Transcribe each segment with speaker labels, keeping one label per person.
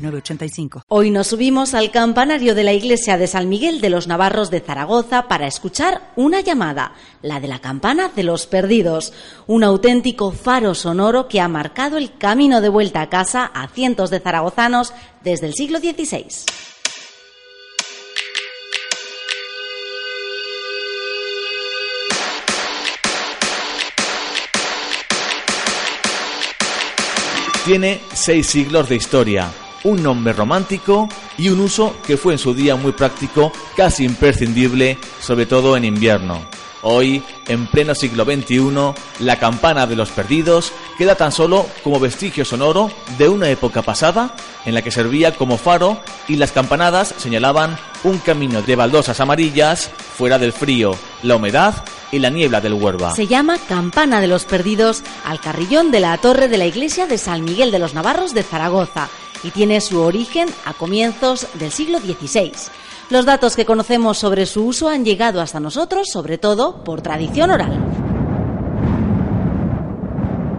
Speaker 1: 906985.
Speaker 2: Hoy nos subimos al campanario de la iglesia de San Miguel de los Navarros de Zaragoza para escuchar una llamada, la de la campana de los perdidos, un auténtico faro sonoro que ha marcado el camino de vuelta a casa a cientos de zaragozanos desde el siglo XVI.
Speaker 3: Tiene seis siglos de historia, un nombre romántico y un uso que fue en su día muy práctico, casi imprescindible, sobre todo en invierno. Hoy, en pleno siglo XXI, la campana de los perdidos queda tan solo como vestigio sonoro de una época pasada en la que servía como faro y las campanadas señalaban un camino de baldosas amarillas fuera del frío, la humedad y la niebla del Huerva.
Speaker 2: Se llama Campana de los Perdidos al carrillón de la torre de la iglesia de San Miguel de los Navarros de Zaragoza y tiene su origen a comienzos del siglo XVI. Los datos que conocemos sobre su uso han llegado hasta nosotros, sobre todo por tradición oral.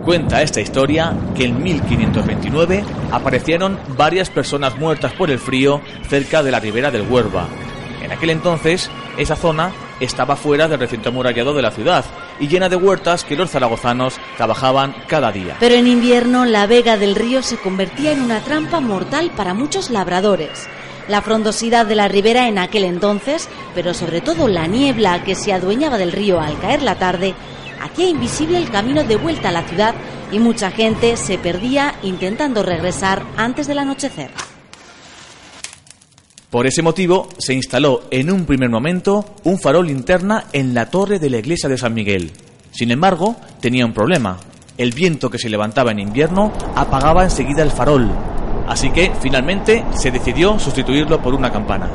Speaker 3: Cuenta esta historia que en 1529 aparecieron varias personas muertas por el frío cerca de la ribera del Huerva. En aquel entonces, esa zona estaba fuera del recinto amurallado de la ciudad y llena de huertas que los zaragozanos trabajaban cada día.
Speaker 2: Pero en invierno la vega del río se convertía en una trampa mortal para muchos labradores. La frondosidad de la ribera en aquel entonces, pero sobre todo la niebla que se adueñaba del río al caer la tarde, hacía invisible el camino de vuelta a la ciudad y mucha gente se perdía intentando regresar antes del anochecer.
Speaker 3: Por ese motivo se instaló en un primer momento un farol linterna en la torre de la iglesia de San Miguel. Sin embargo, tenía un problema. El viento que se levantaba en invierno apagaba enseguida el farol, Así que finalmente se decidió sustituirlo por una campana.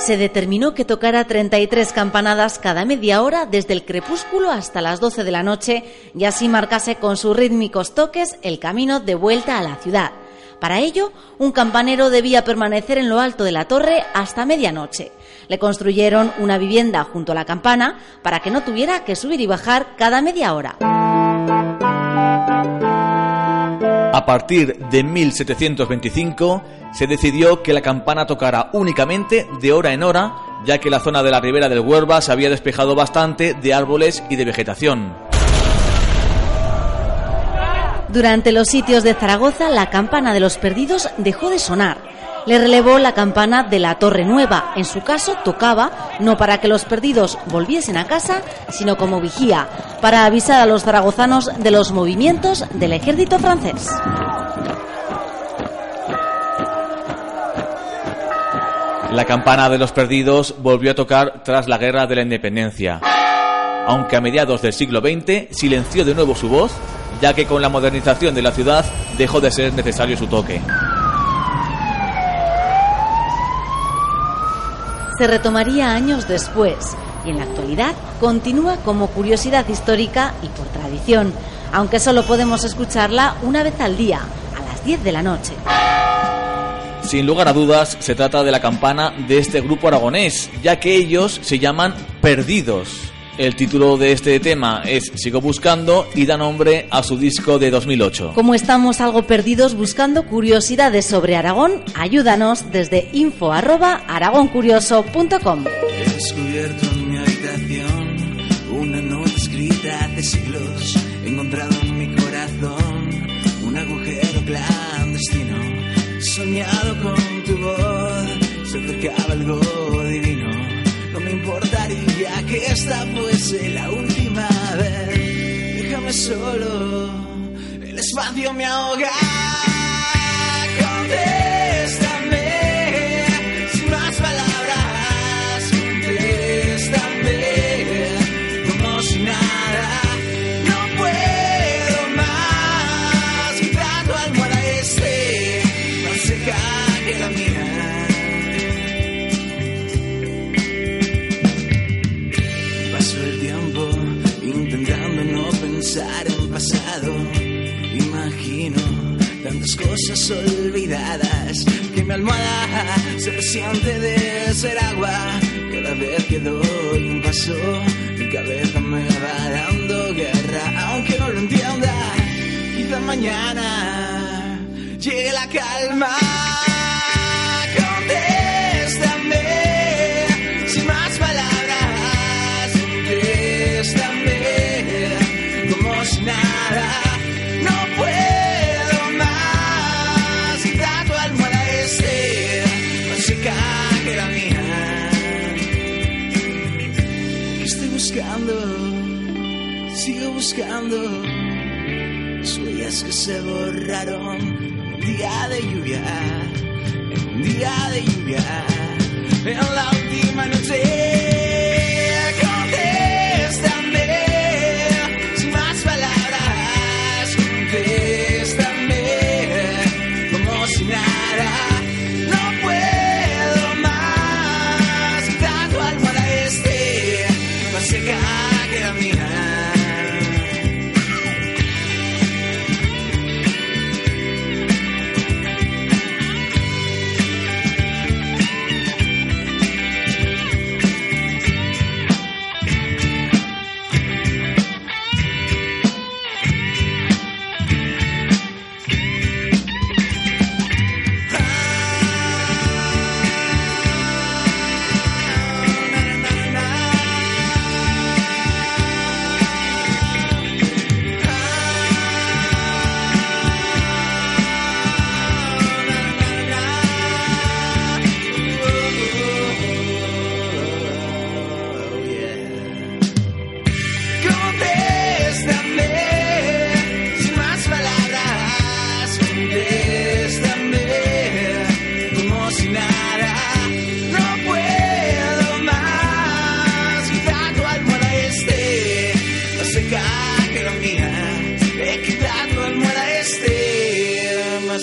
Speaker 2: Se determinó que tocara 33 campanadas cada media hora desde el crepúsculo hasta las 12 de la noche y así marcase con sus rítmicos toques el camino de vuelta a la ciudad. Para ello, un campanero debía permanecer en lo alto de la torre hasta medianoche. Le construyeron una vivienda junto a la campana para que no tuviera que subir y bajar cada media hora.
Speaker 3: A partir de 1725 se decidió que la campana tocara únicamente de hora en hora, ya que la zona de la ribera del Huerva se había despejado bastante de árboles y de vegetación.
Speaker 2: Durante los sitios de Zaragoza, la campana de los perdidos dejó de sonar le relevó la campana de la Torre Nueva. En su caso, tocaba no para que los perdidos volviesen a casa, sino como vigía, para avisar a los zaragozanos de los movimientos del ejército francés.
Speaker 3: La campana de los perdidos volvió a tocar tras la Guerra de la Independencia, aunque a mediados del siglo XX silenció de nuevo su voz, ya que con la modernización de la ciudad dejó de ser necesario su toque.
Speaker 2: Se retomaría años después y en la actualidad continúa como curiosidad histórica y por tradición, aunque solo podemos escucharla una vez al día, a las 10 de la noche.
Speaker 3: Sin lugar a dudas, se trata de la campana de este grupo aragonés, ya que ellos se llaman Perdidos. El título de este tema es Sigo buscando y da nombre a su disco de 2008.
Speaker 2: Como estamos algo perdidos buscando curiosidades sobre Aragón, ayúdanos desde info arroba aragoncurioso.com.
Speaker 4: He descubierto en mi habitación una nota escrita hace siglos. He encontrado en mi corazón un agujero clandestino. soñado con tu voz, se acercaba algo que esta fuese la última vez. Déjame solo, el espacio me ahoga. Se resiente de ser agua. Cada vez que doy un paso, mi cabeza me va dando guerra, aunque no lo entienda. Quizá mañana llegue la calma. Sigo buscando. Las huellas que se borraron un día de lluvia, en un día de lluvia, en la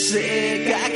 Speaker 4: quizá